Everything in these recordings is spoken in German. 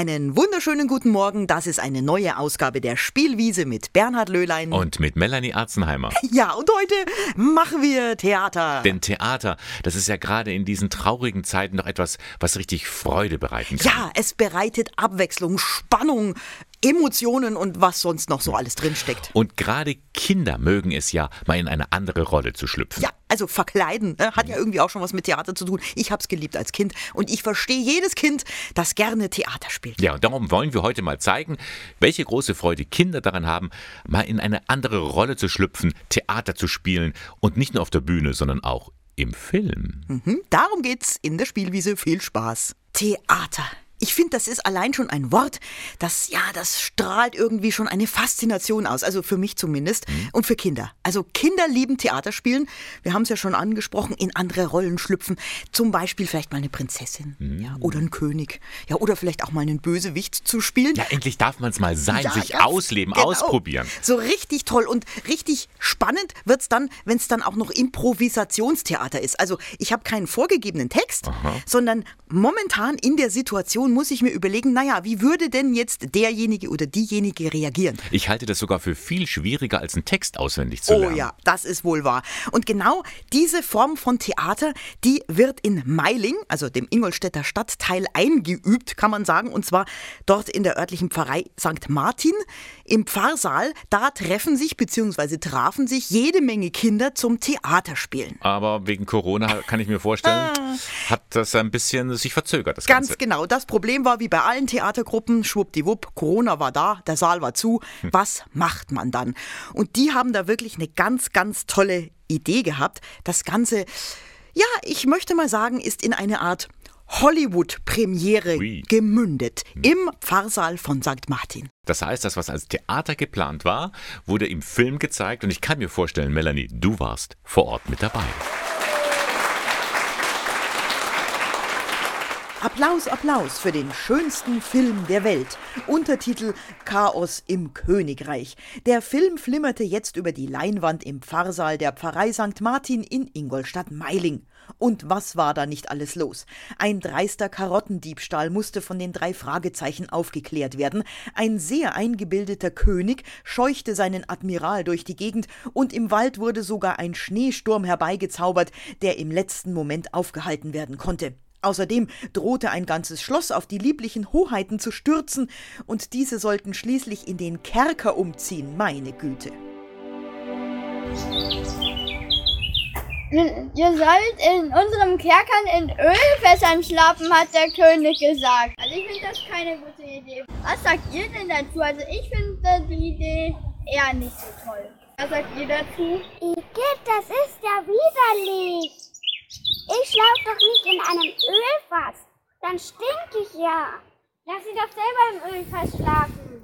Einen wunderschönen guten Morgen. Das ist eine neue Ausgabe der Spielwiese mit Bernhard Löhlein. Und mit Melanie Arzenheimer. Ja, und heute machen wir Theater. Denn Theater, das ist ja gerade in diesen traurigen Zeiten noch etwas, was richtig Freude bereiten kann. Ja, es bereitet Abwechslung, Spannung, Emotionen und was sonst noch so alles drinsteckt. Und gerade Kinder mögen es ja, mal in eine andere Rolle zu schlüpfen. Ja, also verkleiden ne, hat ja irgendwie auch schon was mit Theater zu tun. Ich hab's geliebt als Kind und ich verstehe jedes Kind, das gerne Theater spielt. Ja, und darum wollen wir heute mal zeigen, welche große Freude Kinder daran haben, mal in eine andere Rolle zu schlüpfen, Theater zu spielen und nicht nur auf der Bühne, sondern auch im Film. Mhm, darum geht's in der Spielwiese. Viel Spaß. Theater. Ich finde, das ist allein schon ein Wort, das, ja, das strahlt irgendwie schon eine Faszination aus. Also für mich zumindest. Und für Kinder. Also Kinder lieben Theater spielen. Wir haben es ja schon angesprochen, in andere Rollen schlüpfen. Zum Beispiel vielleicht mal eine Prinzessin. Ja, oder ein König. Ja, oder vielleicht auch mal einen Bösewicht zu spielen. Ja, endlich darf man es mal sein, Ja, sich ausleben, genau. ausprobieren. So richtig toll und richtig spannend wird's dann, wenn es dann auch noch Improvisationstheater ist. Also ich habe keinen vorgegebenen Text, sondern momentan in der Situation muss ich mir überlegen, naja, wie würde denn jetzt derjenige oder diejenige reagieren? Ich halte das sogar für viel schwieriger, als einen Text auswendig zu Oh lernen. ja, das ist wohl wahr. Und genau diese Form von Theater, die wird in Meiling, also dem Ingolstädter Stadtteil, eingeübt, kann man sagen. Und zwar dort in der örtlichen Pfarrei St. Martin im Pfarrsaal. Da treffen sich bzw. trafen sich jede Menge Kinder zum Theaterspielen. Aber wegen Corona kann ich mir vorstellen, hat das ein bisschen sich verzögert, das Ah. Ganz Ganze. genau. Das Problem war, wie bei allen Theatergruppen, schwuppdiwupp, Corona war da, der Saal war zu. Was macht man dann? Und die haben da wirklich eine ganz, ganz tolle Idee gehabt. Das Ganze, ja, ich möchte mal sagen, ist in eine Art Hollywood-Premiere gemündet. Im Pfarrsaal von St. Martin. Das heißt, das, was als Theater geplant war, wurde im Film gezeigt und ich kann mir vorstellen, Melanie, du warst vor Ort mit dabei. Applaus, Applaus für den schönsten Film der Welt. Untertitel Chaos im Königreich. Der Film flimmerte jetzt über die Leinwand im Pfarrsaal der Pfarrei St. Martin in Ingolstadt-Meiling. Und was war da nicht alles los? Ein dreister Karottendiebstahl musste von den drei Fragezeichen aufgeklärt werden. Ein sehr eingebildeter König scheuchte seinen Admiral durch die Gegend und im Wald wurde sogar ein Schneesturm herbeigezaubert, der im letzten Moment aufgehalten werden konnte. Außerdem drohte ein ganzes Schloss auf die lieblichen Hoheiten zu stürzen, und diese sollten schließlich in den Kerker umziehen, meine Güte. Ihr sollt in unserem Kerkern in Ölfässern schlafen, hat der König gesagt. Also ich finde das keine gute Idee. Was sagt ihr denn dazu? Also ich finde die Idee eher nicht so toll. Was sagt ihr dazu? Igitt, das ist ja widerlich. Ich schlafe doch nicht in einem Ölfass. Dann stink ich ja. Lass sie doch selber im Ölfass schlafen.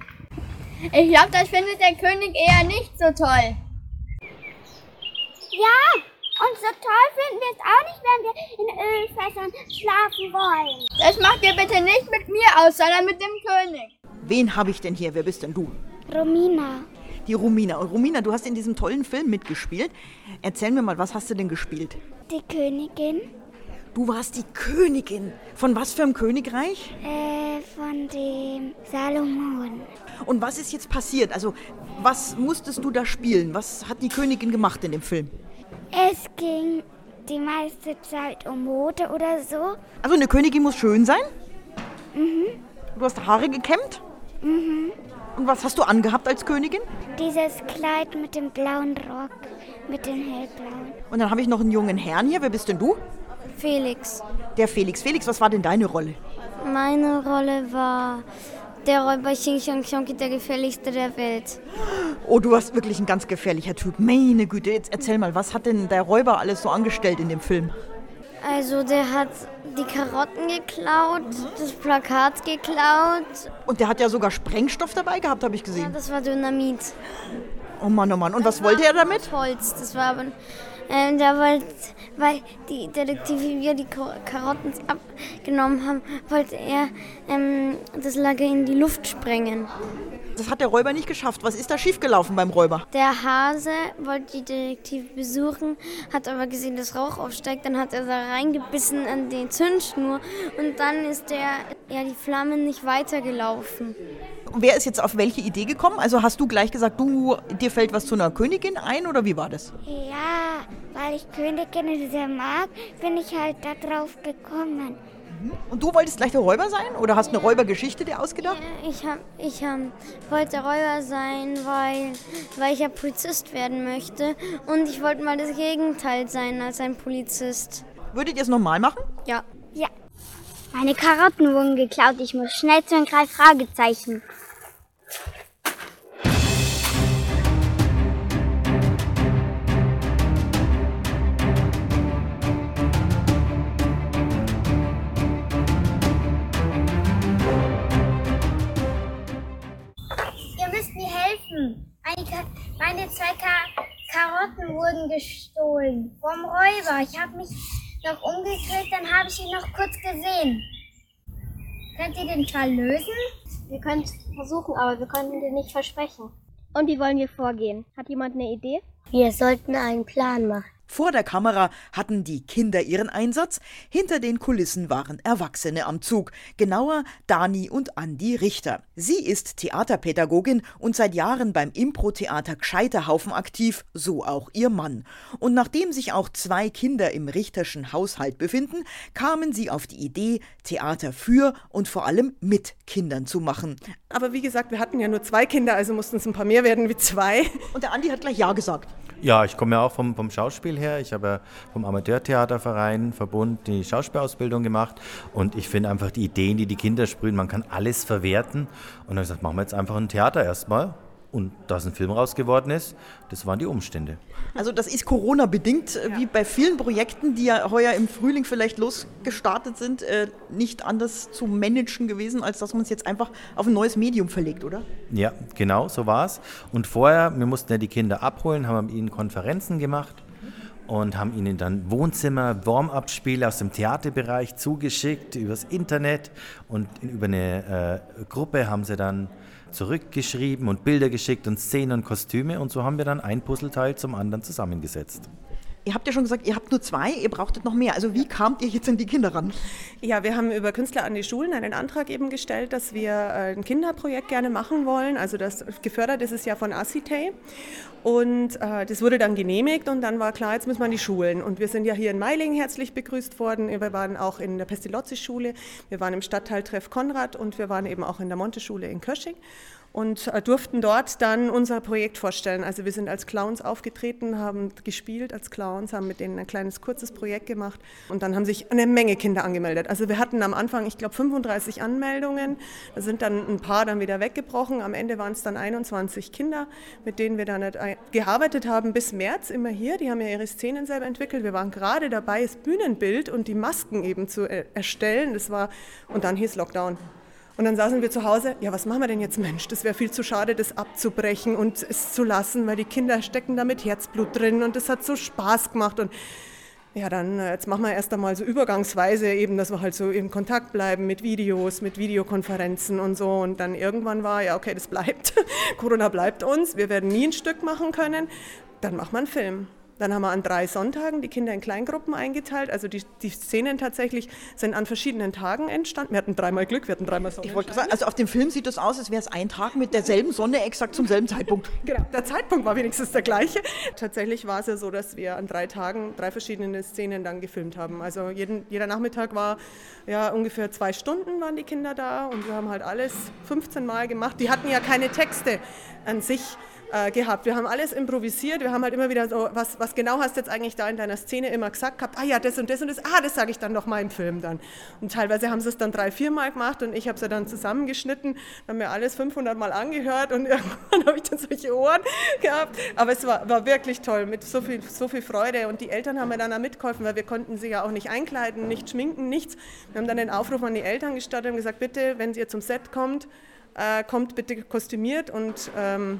Ich glaube, das findet der König eher nicht so toll. Ja, und so toll finden wir es auch nicht, wenn wir in Ölfässern schlafen wollen. Das macht ihr bitte nicht mit mir aus, sondern mit dem König. Wen habe ich denn hier? Wer bist denn du? Romina, Die Romina. Und Romina, du hast in diesem tollen Film mitgespielt. Erzähl mir mal, was hast du denn gespielt? die Königin Du warst die Königin. Von was für einem Königreich? äh, von dem Salomon. Und was ist jetzt passiert? Also, was musstest du da spielen? Was hat die Königin gemacht in dem Film? Es ging die meiste Zeit um Mode oder so. Also, eine Königin muss schön sein? Mhm. Du hast Haare gekämmt? Mhm. Und was hast du angehabt als Königin? Dieses Kleid mit dem blauen Rock, mit dem hellblauen. Und dann habe ich noch einen jungen Herrn hier. Wer bist denn du? Felix. Der Felix. Felix, was war denn deine Rolle? Meine Rolle war der Räuber Xing Xiang Xionki, der gefährlichste der Welt. Oh, du warst wirklich ein ganz gefährlicher Typ. Meine Güte, jetzt erzähl mal, was hat denn der Räuber alles so angestellt in dem Film? Also der hat die Karotten geklaut, das Plakat geklaut. Und der hat ja sogar Sprengstoff dabei gehabt, habe ich Ja, gesehen. das war Dynamit. Oh Mann, oh Mann. Und was wollte er damit? Holz. Das war aber Ähm, da wollte, weil die Detektive wir die Karotten abgenommen haben, wollte er ähm, das Lager in die Luft sprengen. Das hat der Räuber nicht geschafft. Was ist da schiefgelaufen beim Räuber? Der Hase wollte die Detektive besuchen, hat aber gesehen, dass Rauch aufsteigt. Dann hat er da reingebissen an die Zündschnur und dann ist der, ja, die Flammen nicht weitergelaufen. Und wer ist jetzt auf welche Idee gekommen? Also hast du gleich gesagt, du, dir fällt was zu einer Königin ein oder wie war das? Ja, weil ich Königinnen sehr mag, bin ich halt da drauf gekommen. Und du wolltest gleich der Räuber sein oder hast eine Räubergeschichte dir ausgedacht? Ich, hab, ich hab, wollte Räuber sein, weil, weil ich ja Polizist werden möchte. Und ich wollte mal das Gegenteil sein als ein Polizist. Würdet ihr es nochmal machen? Ja. Ja. Meine Karotten wurden geklaut. Ich muss schnell zu den drei Fragezeichen. Meine zwei Ka Karotten wurden gestohlen vom Räuber. Ich habe mich noch umgedreht, dann habe ich ihn noch kurz gesehen. Könnt ihr den Fall lösen? Wir können es versuchen, aber wir können den nicht versprechen. Und wie wollen wir vorgehen? Hat jemand eine Idee? Wir sollten einen Plan machen. Vor der Kamera hatten die Kinder ihren Einsatz, hinter den Kulissen waren Erwachsene am Zug, genauer Dani und Andi Richter. Sie ist Theaterpädagogin und seit Jahren beim Impro-Theater Gescheiterhaufen aktiv, so auch ihr Mann. Und nachdem sich auch zwei Kinder im Richterschen Haushalt befinden, kamen sie auf die Idee, Theater für und vor allem mit Kindern zu machen. Aber wie gesagt, wir hatten ja nur zwei Kinder, also mussten es ein paar mehr werden wie zwei. Und der Andi hat gleich Ja gesagt. Ja, ich komme ja auch vom, vom Schauspiel her. Ich habe ja vom Amateurtheaterverein Verbund die Schauspielausbildung gemacht und ich finde einfach die Ideen, die die Kinder sprühen, man kann alles verwerten. Und dann habe ich gesagt, machen wir jetzt einfach ein Theater erstmal und dass ein Film raus geworden ist, das waren die Umstände. Also das ist Corona-bedingt, ja. wie bei vielen Projekten, die ja heuer im Frühling vielleicht losgestartet sind, äh, nicht anders zu managen gewesen, als dass man es jetzt einfach auf ein neues Medium verlegt, oder? Ja, genau, so war es. Und vorher, wir mussten ja die Kinder abholen, haben mit ihnen Konferenzen gemacht und haben ihnen dann Wohnzimmer, Warm-up-Spiele aus dem Theaterbereich zugeschickt übers Internet und über eine äh, Gruppe haben sie dann zurückgeschrieben und Bilder geschickt und Szenen und Kostüme und so haben wir dann ein Puzzleteil zum anderen zusammengesetzt. Ihr habt ja schon gesagt, ihr habt nur zwei, ihr brauchtet noch mehr. Also wie kamt ihr jetzt an die Kinder ran? Ja, wir haben über Künstler an die Schulen einen Antrag eben gestellt, dass wir äh, ein Kinderprojekt gerne machen wollen. Also das gefördert ist es ja von Acitay. Und äh, das wurde dann genehmigt und dann war klar, jetzt müssen wir an die Schulen. Und wir sind ja hier in Meiling herzlich begrüßt worden. Wir waren auch in der Pestilozzi-Schule, wir waren im Stadtteil Treff Konrad und wir waren eben auch in der Monte-Schule in Kösching und äh, durften dort dann unser Projekt vorstellen. Also wir sind als Clowns aufgetreten, haben gespielt als Clowns, haben mit denen ein kleines kurzes Projekt gemacht und dann haben sich eine Menge Kinder angemeldet. Also wir hatten am Anfang, ich glaube, 35 Anmeldungen. Da sind dann ein paar dann wieder weggebrochen. Am Ende waren es dann 21 Kinder, mit denen wir dann gearbeitet haben bis März immer hier. Die haben ja ihre Szenen selber entwickelt. Wir waren gerade dabei, das Bühnenbild und die Masken eben zu äh, erstellen. Das war und dann hieß Lockdown. Und dann saßen wir zu Hause, ja, was machen wir denn jetzt, Mensch? Das wäre viel zu schade, das abzubrechen und es zu lassen, weil die Kinder stecken da mit Herzblut drin und das hat so Spaß gemacht. Und ja, dann äh, jetzt machen wir erst einmal so übergangsweise eben, dass wir halt so in Kontakt bleiben mit Videos, mit Videokonferenzen und so. Und dann irgendwann war, ja, okay, das bleibt. Corona bleibt uns, wir werden nie ein Stück machen können. Dann machen wir einen Film. Dann haben wir an drei Sonntagen die Kinder in Kleingruppen eingeteilt. Also die, die Szenen tatsächlich sind an verschiedenen Tagen entstanden. Wir hatten dreimal Glück, wir hatten dreimal Sonne. Ich wollte sagen, also auf dem Film sieht es aus, als wäre es ein Tag mit derselben Sonne exakt zum selben Zeitpunkt. Genau, der Zeitpunkt war wenigstens der gleiche. Tatsächlich war es ja so, dass wir an drei Tagen drei verschiedene Szenen dann gefilmt haben. Also jeden, jeder Nachmittag war ja ungefähr zwei Stunden waren die Kinder da und wir haben halt alles 15 Mal gemacht. Die hatten ja keine Texte an sich äh, gehabt. Wir haben alles improvisiert, wir haben halt immer wieder so, was, was genau hast du jetzt eigentlich da in deiner Szene immer gesagt gehabt? Ah ja, das und das und das, ah, das sage ich dann noch mal im Film dann. Und teilweise haben sie es dann drei, vier Mal gemacht und ich habe es dann zusammengeschnitten, haben mir alles 500 Mal angehört und irgendwann habe ich dann solche Ohren gehabt. Aber es war, war wirklich toll, mit so viel, so viel Freude und die Eltern haben mir dann auch mitgeholfen, weil wir konnten sie ja auch nicht einkleiden, nicht schminken, nichts. Wir haben dann den Aufruf an die Eltern gestartet und gesagt, bitte, wenn ihr zum Set kommt, äh, kommt bitte kostümiert und ähm,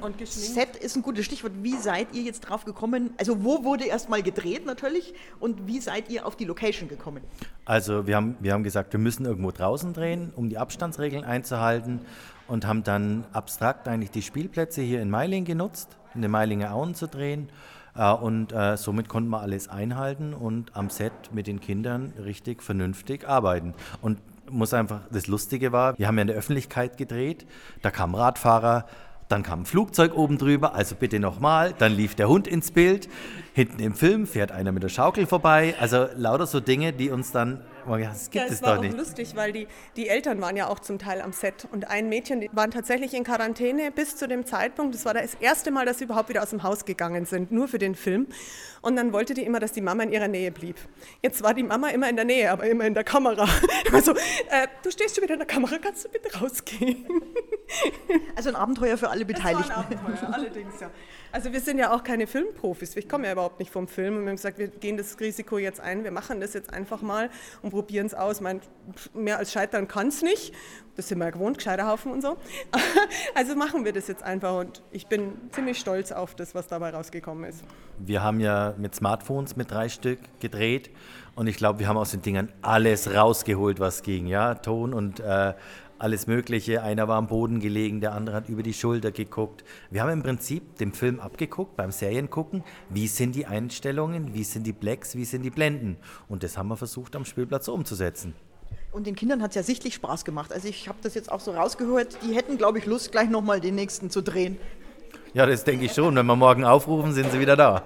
Und Set ist ein gutes Stichwort. Wie seid ihr jetzt drauf gekommen? Also wo wurde erstmal gedreht natürlich und wie seid ihr auf die Location gekommen? Also wir haben, wir haben gesagt, wir müssen irgendwo draußen drehen, um die Abstandsregeln einzuhalten und haben dann abstrakt eigentlich die Spielplätze hier in Meiling genutzt, in den Meilinger Auen zu drehen. Äh, und äh, somit konnten wir alles einhalten und am Set mit den Kindern richtig vernünftig arbeiten. Und muss einfach, das Lustige war, wir haben ja in der Öffentlichkeit gedreht, da kamen Radfahrer, dann kam ein Flugzeug oben drüber, also bitte nochmal. Dann lief der Hund ins Bild. Hinten im Film fährt einer mit der Schaukel vorbei. Also lauter so Dinge, die uns dann Oh ja, das gibt ja, es, es war auch nicht. lustig, weil die, die Eltern waren ja auch zum Teil am Set und ein Mädchen, die waren tatsächlich in Quarantäne bis zu dem Zeitpunkt, das war das erste Mal, dass sie überhaupt wieder aus dem Haus gegangen sind, nur für den Film. Und dann wollte die immer, dass die Mama in ihrer Nähe blieb. Jetzt war die Mama immer in der Nähe, aber immer in der Kamera. Immer so, äh, du stehst schon wieder in der Kamera, kannst du bitte rausgehen? Also ein Abenteuer für alle Beteiligten. Ein Abenteuer, allerdings, ja. Also wir sind ja auch keine Filmprofis. Ich komme ja überhaupt nicht vom Film. Und wir haben gesagt, wir gehen das Risiko jetzt ein, wir machen das jetzt einfach mal und probieren es aus. Mein, mehr als scheitern kann es nicht. Das sind wir ja gewohnt, Gescheiterhaufen und so. Also machen wir das jetzt einfach und ich bin ziemlich stolz auf das, was dabei rausgekommen ist. Wir haben ja mit Smartphones mit drei Stück gedreht und ich glaube, wir haben aus den Dingern alles rausgeholt, was ging. Ja, Ton und äh, alles Mögliche. Einer war am Boden gelegen, der andere hat über die Schulter geguckt. Wir haben im Prinzip den Film abgeguckt beim Seriengucken. Wie sind die Einstellungen, wie sind die Blacks, wie sind die Blenden? Und das haben wir versucht am Spielplatz umzusetzen. Und den Kindern hat es ja sichtlich Spaß gemacht. Also ich habe das jetzt auch so rausgehört. Die hätten, glaube ich, Lust, gleich nochmal den nächsten zu drehen. Ja, das denke ich schon. Wenn wir morgen aufrufen, sind sie wieder da.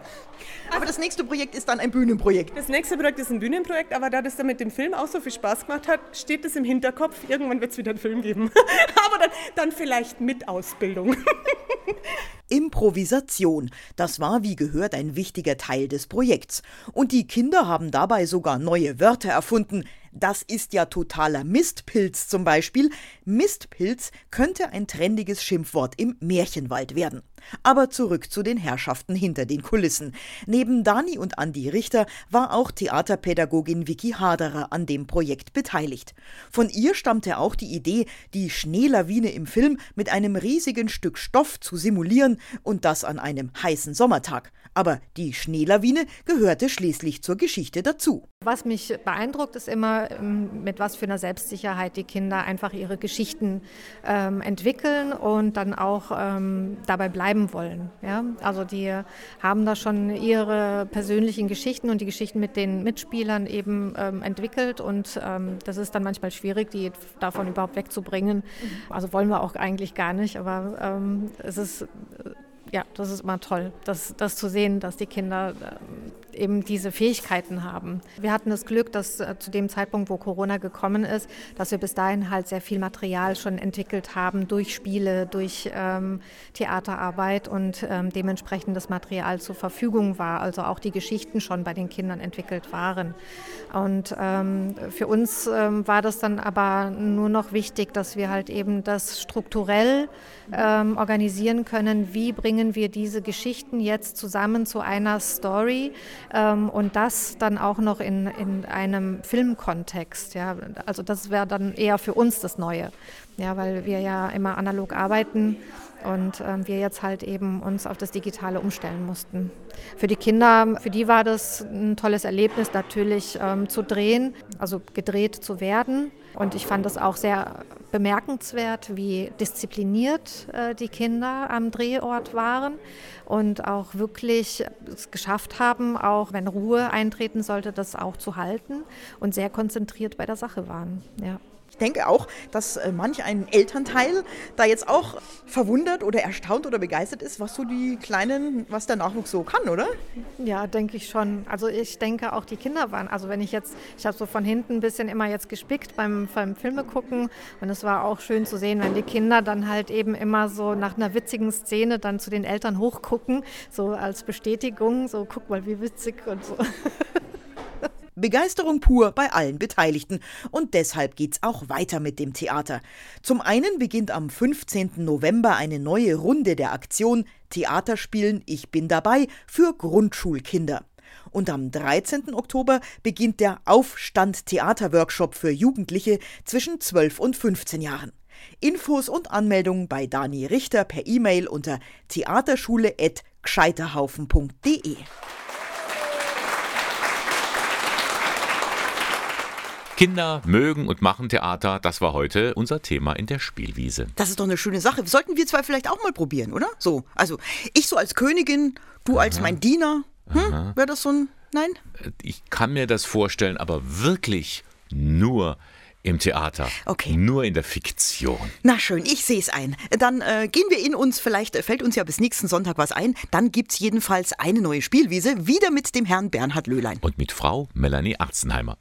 Aber das nächste Projekt ist dann ein Bühnenprojekt. Das nächste Projekt ist ein Bühnenprojekt, aber da das dann mit dem Film auch so viel Spaß gemacht hat, steht es im Hinterkopf, irgendwann wird es wieder einen Film geben. aber dann, dann vielleicht mit Ausbildung. Improvisation, das war wie gehört ein wichtiger Teil des Projekts. Und die Kinder haben dabei sogar neue Wörter erfunden. Das ist ja totaler Mistpilz zum Beispiel. Mistpilz könnte ein trendiges Schimpfwort im Märchenwald werden. Aber zurück zu den Herrschaften hinter den Kulissen. Neben Dani und Andi Richter war auch Theaterpädagogin Vicky Haderer an dem Projekt beteiligt. Von ihr stammte auch die Idee, die Schneelawine im Film mit einem riesigen Stück Stoff zu simulieren und das an einem heißen Sommertag. Aber die Schneelawine gehörte schließlich zur Geschichte dazu. Was mich beeindruckt, ist immer, ähm, mit was für einer Selbstsicherheit die Kinder einfach ihre Geschichten ähm, entwickeln und dann auch ähm, dabei bleiben wollen. Ja? Also die haben da schon ihre persönlichen Geschichten und die Geschichten mit den Mitspielern eben ähm, entwickelt und ähm, das ist dann manchmal schwierig, die davon überhaupt wegzubringen. Also wollen wir auch eigentlich gar nicht, aber ähm, es ist ja, das ist immer toll, das, das zu sehen, dass die Kinder äh, eben diese Fähigkeiten haben. Wir hatten das Glück, dass äh, zu dem Zeitpunkt, wo Corona gekommen ist, dass wir bis dahin halt sehr viel Material schon entwickelt haben durch Spiele, durch ähm, Theaterarbeit und ähm, dementsprechend das Material zur Verfügung war, also auch die Geschichten schon bei den Kindern entwickelt waren. Und ähm, für uns ähm, war das dann aber nur noch wichtig, dass wir halt eben das strukturell ähm, organisieren können, wie bringen wir diese Geschichten jetzt zusammen zu einer Story ähm, und das dann auch noch in, in einem Filmkontext. Ja? Also das wäre dann eher für uns das Neue, ja, weil wir ja immer analog arbeiten und ähm, wir jetzt halt eben uns auf das Digitale umstellen mussten. Für die Kinder, für die war das ein tolles Erlebnis natürlich ähm, zu drehen, also gedreht zu werden. Und ich fand das auch sehr bemerkenswert, wie diszipliniert äh, die Kinder am Drehort waren und auch wirklich es geschafft haben, auch wenn Ruhe eintreten sollte, das auch zu halten und sehr konzentriert bei der Sache waren. Ja. Ich denke auch, dass äh, manch ein Elternteil da jetzt auch verwundert oder erstaunt oder begeistert ist, was so die Kleinen, was der Nachwuchs so kann, oder? Ja, denke ich schon. Also ich denke auch die Kinder waren, also wenn ich jetzt, ich habe so von hinten ein bisschen immer jetzt gespickt beim, beim Filme gucken und es war auch schön zu sehen, wenn die Kinder dann halt eben immer so nach einer witzigen Szene dann zu den Eltern hochgucken, so als Bestätigung, so guck mal, wie witzig und so. Begeisterung pur bei allen Beteiligten. Und deshalb geht's auch weiter mit dem Theater. Zum einen beginnt am 15. November eine neue Runde der Aktion Theaterspielen Ich bin dabei für Grundschulkinder. Und am 13. Oktober beginnt der Aufstand Theaterworkshop für Jugendliche zwischen 12 und 15 Jahren. Infos und Anmeldungen bei Dani Richter per E-Mail unter theaterschule.gscheiterhaufen.de. Kinder mögen und machen Theater, das war heute unser Thema in der Spielwiese. Das ist doch eine schöne Sache. Sollten wir zwei vielleicht auch mal probieren, oder? So, also ich so als Königin, du als mein Diener. Hm? Wäre das so ein Nein? Ich kann mir das vorstellen, aber wirklich nur im Theater. Okay. Nur in der Fiktion. Na schön, ich sehe es ein. Dann äh, gehen wir in uns, vielleicht äh, fällt uns ja bis nächsten Sonntag was ein. Dann gibt's jedenfalls eine neue Spielwiese, wieder mit dem Herrn Bernhard Löhlein. Und mit Frau Melanie Arzenheimer.